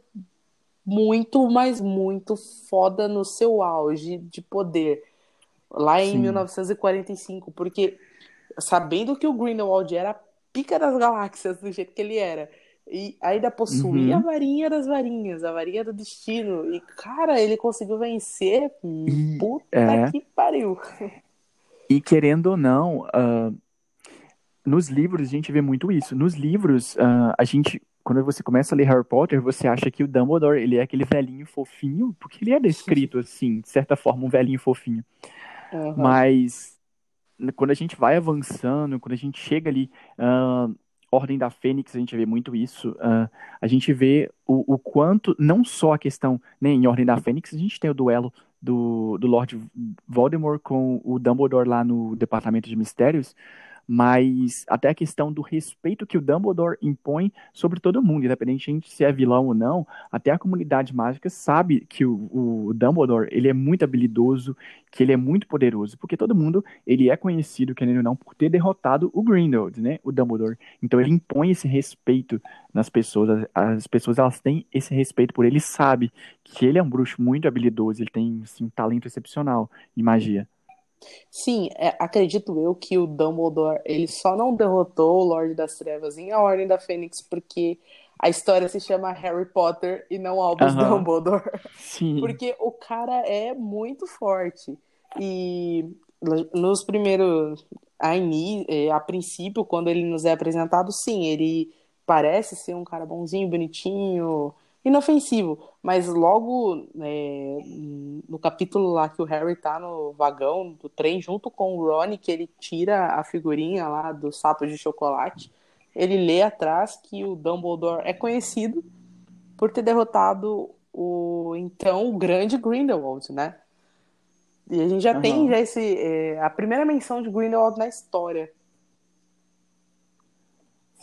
muito, mas muito foda no seu auge de poder lá em Sim. 1945, porque sabendo que o Grindelwald era a pica das galáxias do jeito que ele era, e ainda possuía uhum. a varinha das varinhas, a varinha do destino, e cara, ele conseguiu vencer, e, puta é... que pariu. E querendo ou não, uh, nos livros a gente vê muito isso. Nos livros, uh, a gente quando você começa a ler Harry Potter, você acha que o Dumbledore, ele é aquele velhinho fofinho, porque ele é descrito assim, de certa forma, um velhinho fofinho. Uhum. Mas quando a gente vai avançando, quando a gente chega ali, uh, Ordem da Fênix, a gente vê muito isso. Uh, a gente vê o, o, quanto, não só a questão, né, em Ordem da Fênix, a gente tem o duelo do, do Lord Voldemort com o Dumbledore lá no Departamento de Mistérios, mas até a questão do respeito que o Dumbledore impõe sobre todo mundo, independente de se é vilão ou não, até a comunidade mágica sabe que o, o Dumbledore ele é muito habilidoso, que ele é muito poderoso, porque todo mundo ele é conhecido, querendo ou não, por ter derrotado o Grindelwald, né, o Dumbledore. Então ele impõe esse respeito nas pessoas, as, as pessoas elas têm esse respeito por ele, sabe que ele é um bruxo muito habilidoso, ele tem assim, um talento excepcional em magia. Sim, é, acredito eu que o Dumbledore ele só não derrotou o Lorde das Trevas em A Ordem da Fênix porque a história se chama Harry Potter e não Albus uhum. Dumbledore. Sim. Porque o cara é muito forte. E nos primeiros. A, é, a princípio, quando ele nos é apresentado, sim, ele parece ser um cara bonzinho, bonitinho, inofensivo, mas logo é, no capítulo lá que o Harry tá no vagão do trem junto com o Ron, que ele tira a figurinha lá do sapo de chocolate, ele lê atrás que o Dumbledore é conhecido por ter derrotado o então o grande Grindelwald, né? E a gente já uhum. tem já esse é, a primeira menção de Grindelwald na história.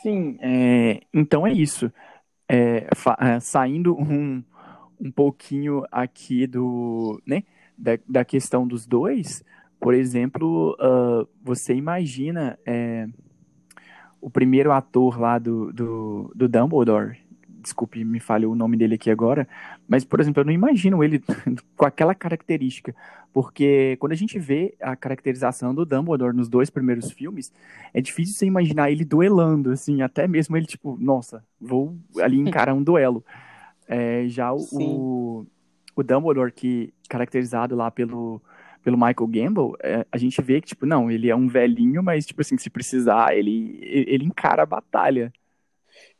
Sim, é, então é isso é, é, saindo um, um pouquinho aqui do, né, da, da questão dos dois, por exemplo, uh, você imagina é, o primeiro ator lá do, do, do Dumbledore, desculpe, me falhou o nome dele aqui agora, mas, por exemplo, eu não imagino ele com aquela característica, porque quando a gente vê a caracterização do Dumbledore nos dois primeiros filmes, é difícil você imaginar ele duelando, assim, até mesmo ele, tipo, nossa, vou ali encarar um duelo. É, já o, o, Dumbledore, que caracterizado lá pelo, pelo Michael Gamble, é, a gente vê que, tipo, não, ele é um velhinho, mas, tipo assim, se precisar, ele, ele encara a batalha.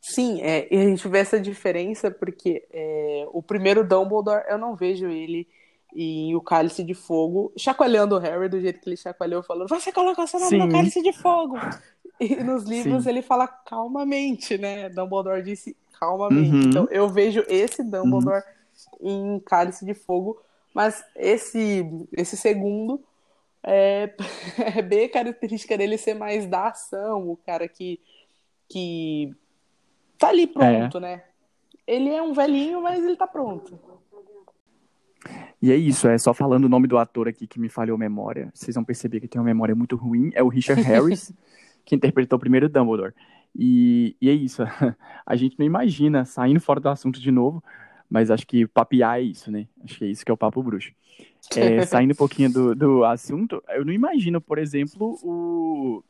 Sim, é, e a gente vê essa diferença porque é, o primeiro Dumbledore, eu não vejo ele e o Cálice de Fogo chacoalhando o Harry do jeito que ele chacoalhou, falando: Você coloca seu nome Sim. no Cálice de Fogo! E nos livros Sim. ele fala calmamente, né? Dumbledore disse calmamente. Uhum. Então eu vejo esse Dumbledore uhum. em Cálice de Fogo, mas esse, esse segundo é, é bem característica dele ser mais da ação, o cara que. que tá ali pronto, é. né? Ele é um velhinho, mas ele tá pronto. E é isso, é só falando o nome do ator aqui que me falhou a memória. Vocês vão perceber que tem uma memória muito ruim. É o Richard Harris, que interpretou o primeiro Dumbledore. E, e é isso. A gente não imagina, saindo fora do assunto de novo, mas acho que papiar é isso, né? Acho que é isso que é o papo bruxo. É, saindo um pouquinho do, do assunto, eu não imagino, por exemplo, o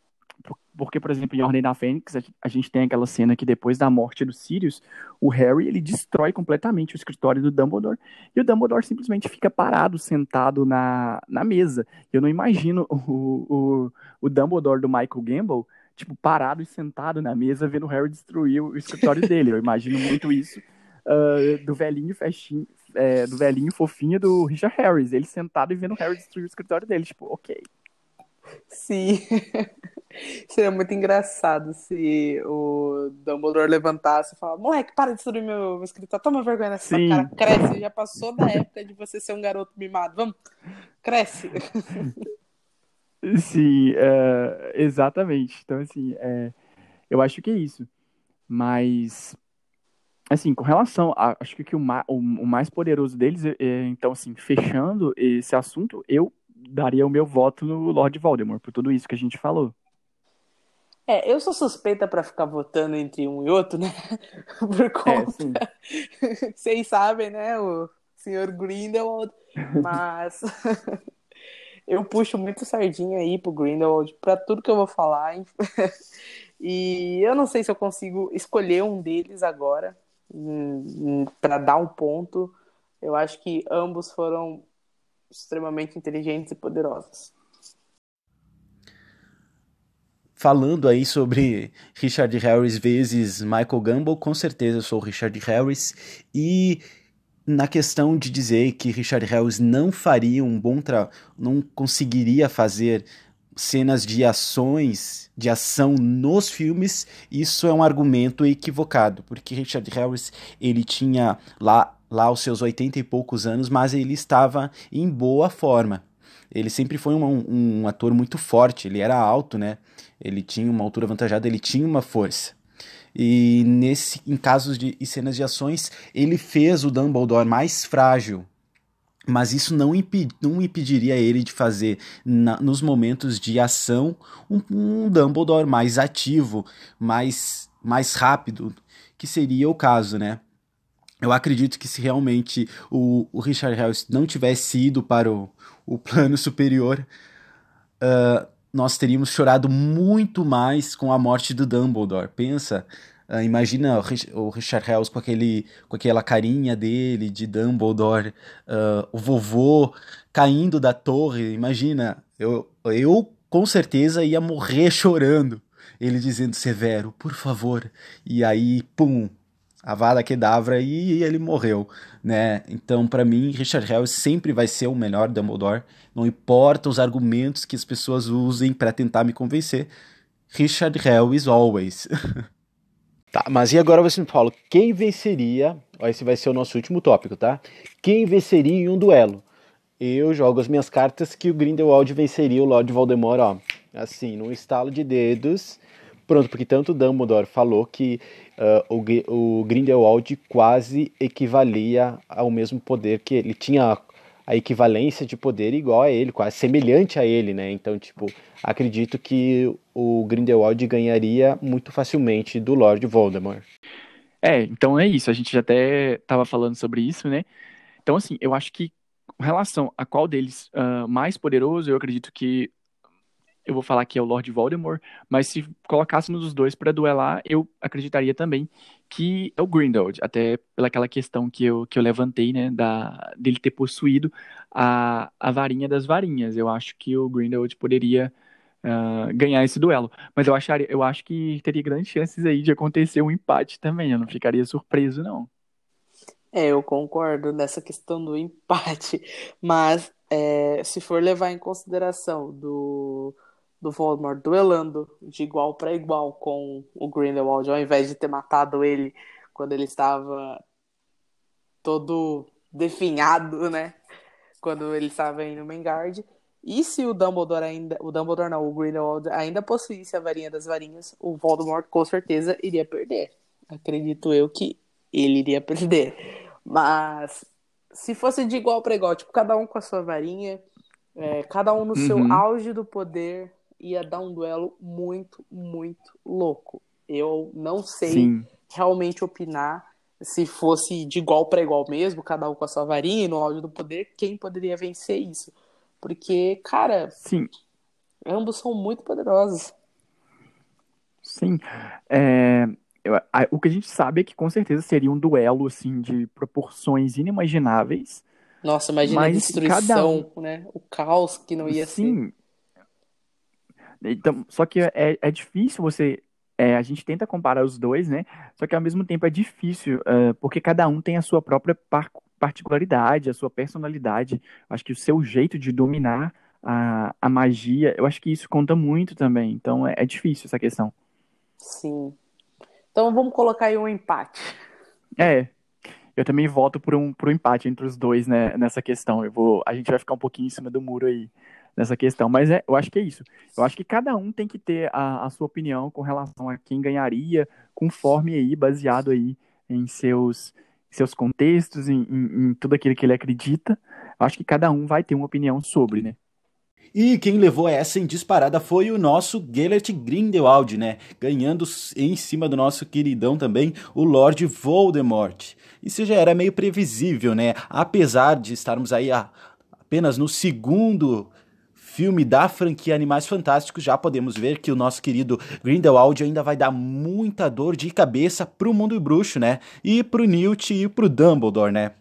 porque, por exemplo, em Ordem da Fênix, a gente tem aquela cena que depois da morte do Sirius, o Harry, ele destrói completamente o escritório do Dumbledore, e o Dumbledore simplesmente fica parado, sentado na, na mesa. Eu não imagino o, o, o Dumbledore do Michael Gamble, tipo, parado e sentado na mesa, vendo o Harry destruir o escritório dele. Eu imagino muito isso uh, do velhinho festinho, é, do velhinho fofinho do Richard Harris, ele sentado e vendo o Harry destruir o escritório dele, tipo, ok. Sim. Seria muito engraçado se o Dumbledore levantasse e falasse: Moleque, para de destruir meu, meu escritório, toma vergonha nessa Sim. cara, cresce. Já passou da época de você ser um garoto mimado. Vamos, cresce. Sim, é, exatamente. Então, assim, é, eu acho que é isso. Mas, assim, com relação. A, acho que o, o, o mais poderoso deles, é, é, então, assim, fechando esse assunto, eu daria o meu voto no Lord Voldemort, por tudo isso que a gente falou. É, eu sou suspeita para ficar votando entre um e outro, né? Por é, conta. É, Vocês sabem, né? O senhor Grindelwald. Mas eu puxo muito sardinha aí pro Grindelwald para tudo que eu vou falar. e eu não sei se eu consigo escolher um deles agora para dar um ponto. Eu acho que ambos foram extremamente inteligentes e poderosos falando aí sobre Richard Harris vezes Michael Gamble, com certeza eu sou o Richard Harris. E na questão de dizer que Richard Harris não faria um bom trabalho, não conseguiria fazer cenas de ações, de ação nos filmes, isso é um argumento equivocado, porque Richard Harris, ele tinha lá lá os seus 80 e poucos anos, mas ele estava em boa forma. ele sempre foi um, um ator muito forte, ele era alto, né? Ele tinha uma altura avantajada, ele tinha uma força. E nesse, em casos de e cenas de ações, ele fez o Dumbledore mais frágil. Mas isso não, não impediria ele de fazer, na, nos momentos de ação, um, um Dumbledore mais ativo, mais, mais rápido, que seria o caso, né? Eu acredito que se realmente o, o Richard Harris não tivesse ido para o, o plano superior, uh, nós teríamos chorado muito mais com a morte do Dumbledore. Pensa, uh, imagina o Richard Harris com, aquele, com aquela carinha dele de Dumbledore, uh, o vovô caindo da torre. Imagina, eu, eu com certeza ia morrer chorando. Ele dizendo, Severo, por favor. E aí, pum, Avada Kedavra e ele morreu, né? Então, para mim, Richard Harris sempre vai ser o melhor Dumbledore. Não importa os argumentos que as pessoas usem para tentar me convencer. Richard Harris always. tá, mas e agora você me fala, quem venceria? Esse vai ser o nosso último tópico, tá? Quem venceria em um duelo? Eu jogo as minhas cartas que o Grindelwald venceria o Lord Voldemort, ó. Assim, num estalo de dedos. Pronto, porque tanto Dumbledore falou que uh, o, o Grindelwald quase equivalia ao mesmo poder que ele tinha a equivalência de poder igual a ele, quase semelhante a ele, né? Então, tipo, acredito que o Grindelwald ganharia muito facilmente do Lord Voldemort. É, então é isso. A gente já até estava falando sobre isso, né? Então, assim, eu acho que com relação a qual deles uh, mais poderoso, eu acredito que eu vou falar que é o Lord Voldemort, mas se colocássemos os dois para duelar, eu acreditaria também que é o Grindelwald, até pelaquela questão que eu, que eu levantei, né, da, dele ter possuído a, a varinha das varinhas. Eu acho que o Grindelwald poderia uh, ganhar esse duelo, mas eu, acharia, eu acho que teria grandes chances aí de acontecer um empate também, eu não ficaria surpreso, não. É, eu concordo nessa questão do empate, mas é, se for levar em consideração do do Voldemort duelando de igual para igual com o Grindelwald, ao invés de ter matado ele quando ele estava todo definhado, né? Quando ele estava em Numengard. E se o Dumbledore ainda, o Dumbledore não, o Grindelwald ainda possuísse a varinha das varinhas, o Voldemort com certeza iria perder. Acredito eu que ele iria perder. Mas se fosse de igual para igual, tipo, cada um com a sua varinha, é, cada um no uhum. seu auge do poder, ia dar um duelo muito, muito louco. Eu não sei Sim. realmente opinar se fosse de igual para igual mesmo, cada um com a sua varinha no áudio do poder, quem poderia vencer isso. Porque, cara, Sim. ambos são muito poderosos. Sim. É, o que a gente sabe é que com certeza seria um duelo assim de proporções inimagináveis. Nossa, imagina a destruição, um... né? O caos que não ia Sim. ser. Então, só que é, é difícil você. É, a gente tenta comparar os dois, né? Só que ao mesmo tempo é difícil, uh, porque cada um tem a sua própria par particularidade, a sua personalidade. Acho que o seu jeito de dominar a, a magia, eu acho que isso conta muito também. Então é, é difícil essa questão. Sim. Então vamos colocar aí um empate. É, eu também voto por um, por um empate entre os dois né, nessa questão. Eu vou, a gente vai ficar um pouquinho em cima do muro aí nessa questão. Mas é, eu acho que é isso. Eu acho que cada um tem que ter a, a sua opinião com relação a quem ganharia, conforme aí, baseado aí em seus, seus contextos, em, em, em tudo aquilo que ele acredita. Eu acho que cada um vai ter uma opinião sobre, né? E quem levou essa em disparada foi o nosso Gellert Grindelwald, né? Ganhando em cima do nosso queridão também, o Lord Voldemort. Isso já era meio previsível, né? Apesar de estarmos aí a, apenas no segundo filme da franquia Animais Fantásticos, já podemos ver que o nosso querido Grindelwald ainda vai dar muita dor de cabeça pro mundo bruxo, né? E pro Newt e pro Dumbledore, né?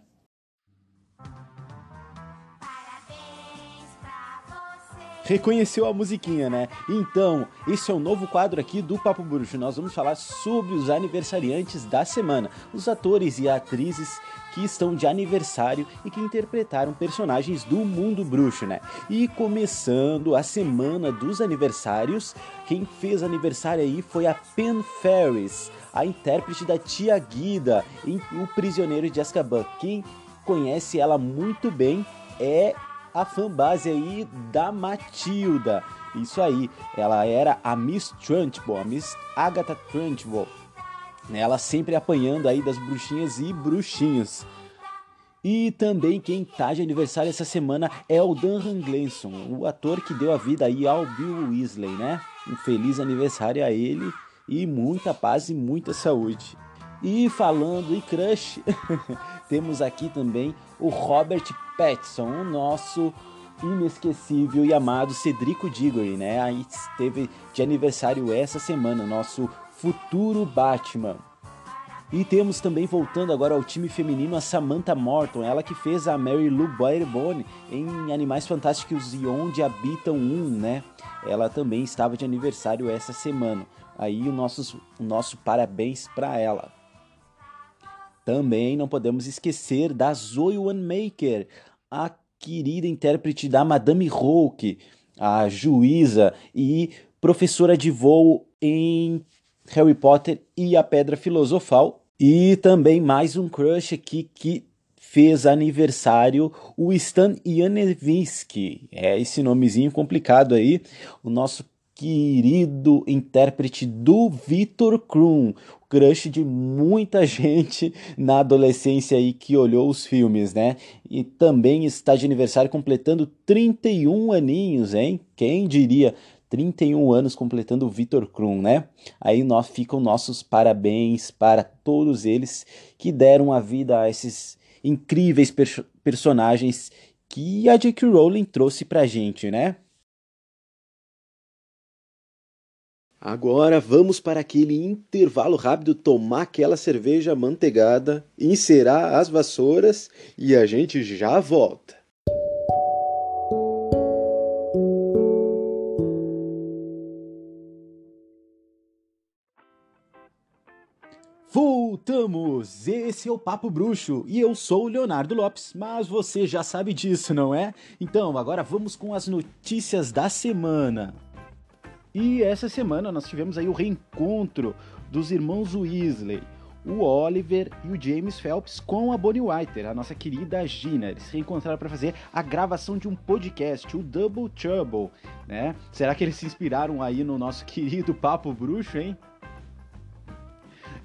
Reconheceu a musiquinha, né? Então, esse é o um novo quadro aqui do Papo Bruxo. Nós vamos falar sobre os aniversariantes da semana, os atores e atrizes que estão de aniversário e que interpretaram personagens do mundo bruxo, né? E começando a semana dos aniversários, quem fez aniversário aí foi a Pen Ferris, a intérprete da Tia Guida em O Prisioneiro de Azkaban. Quem conhece ela muito bem é a fanbase aí da Matilda. Isso aí, ela era a Miss Trunchbull, a Miss Agatha Trunchbull. Ela sempre apanhando aí das bruxinhas e bruxinhos. E também quem tá de aniversário essa semana é o Dunham Glenson, o ator que deu a vida aí ao Bill Weasley, né? Um feliz aniversário a ele e muita paz e muita saúde. E falando em crush, temos aqui também o Robert Pattinson, o nosso inesquecível e amado Cedrico Diggory, né? Aí esteve de aniversário essa semana, nosso futuro Batman. E temos também voltando agora ao time feminino a Samantha Morton, ela que fez a Mary Lou Barebone em Animais Fantásticos e Onde Habitam Um, né? Ela também estava de aniversário essa semana. Aí o nosso, o nosso parabéns para ela. Também não podemos esquecer da Zoe Wanemaker, a querida intérprete da Madame Roque, a juíza e professora de voo em Harry Potter e a Pedra Filosofal. E também mais um crush aqui que fez aniversário o Stan Janevinsky. É esse nomezinho complicado aí. O nosso querido intérprete do Victor Krum, crush de muita gente na adolescência aí que olhou os filmes, né? E também está de aniversário completando 31 aninhos, hein? Quem diria? 31 anos completando o Victor Krum, né? Aí nós ficam nossos parabéns para todos eles que deram a vida a esses incríveis per personagens que a J.K. Rowling trouxe pra gente, né? Agora vamos para aquele intervalo rápido, tomar aquela cerveja manteigada, encerar as vassouras e a gente já volta. Voltamos! Esse é o Papo Bruxo e eu sou o Leonardo Lopes, mas você já sabe disso, não é? Então, agora vamos com as notícias da semana. E essa semana nós tivemos aí o reencontro dos irmãos Weasley, o Oliver e o James Phelps com a Bonnie Whiter, a nossa querida Gina. Eles se reencontraram para fazer a gravação de um podcast, o Double Trouble, né? Será que eles se inspiraram aí no nosso querido Papo Bruxo, hein?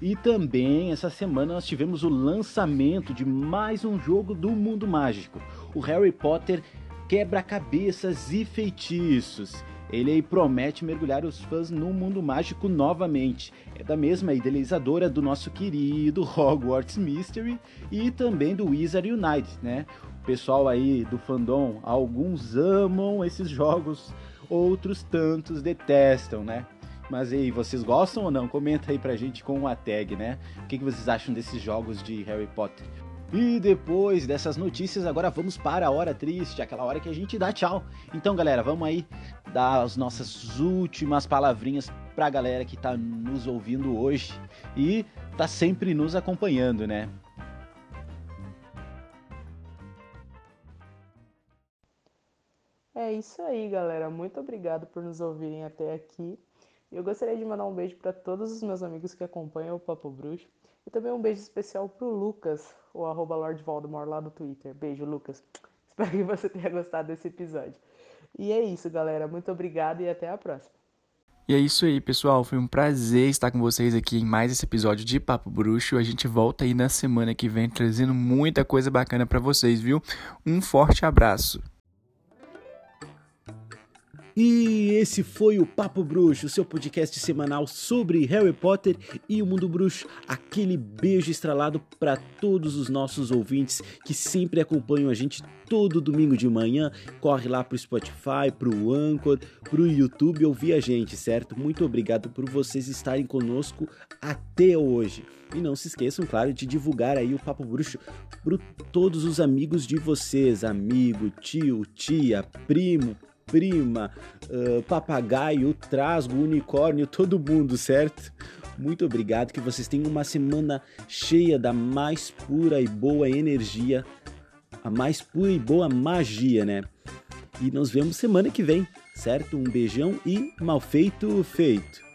E também essa semana nós tivemos o lançamento de mais um jogo do mundo mágico, o Harry Potter Quebra-cabeças e feitiços. Ele promete mergulhar os fãs no mundo mágico novamente. É da mesma idealizadora do nosso querido Hogwarts Mystery e também do Wizard Unite, né? O pessoal aí do fandom, alguns amam esses jogos, outros tantos detestam, né? Mas aí, vocês gostam ou não? Comenta aí pra gente com a tag, né? O que, que vocês acham desses jogos de Harry Potter? E depois dessas notícias, agora vamos para a hora triste, aquela hora que a gente dá tchau. Então, galera, vamos aí dar as nossas últimas palavrinhas para a galera que está nos ouvindo hoje e tá sempre nos acompanhando, né? É isso aí, galera. Muito obrigado por nos ouvirem até aqui. Eu gostaria de mandar um beijo para todos os meus amigos que acompanham o Papo Bruxo e também um beijo especial pro Lucas, o arroba Lord Voldemort lá do Twitter. Beijo, Lucas. Espero que você tenha gostado desse episódio. E é isso, galera. Muito obrigado e até a próxima. E é isso aí, pessoal. Foi um prazer estar com vocês aqui em mais esse episódio de Papo Bruxo. A gente volta aí na semana que vem trazendo muita coisa bacana para vocês, viu? Um forte abraço. E esse foi o Papo Bruxo, seu podcast semanal sobre Harry Potter e o mundo bruxo. Aquele beijo estralado para todos os nossos ouvintes que sempre acompanham a gente todo domingo de manhã. Corre lá pro Spotify, pro Anchor, pro YouTube ouvir a gente, certo? Muito obrigado por vocês estarem conosco até hoje. E não se esqueçam, claro, de divulgar aí o Papo Bruxo para todos os amigos de vocês, amigo, tio, tia, primo, prima, uh, papagaio, trasgo, unicórnio, todo mundo, certo? Muito obrigado, que vocês tenham uma semana cheia da mais pura e boa energia, a mais pura e boa magia, né? E nos vemos semana que vem, certo? Um beijão e mal feito feito.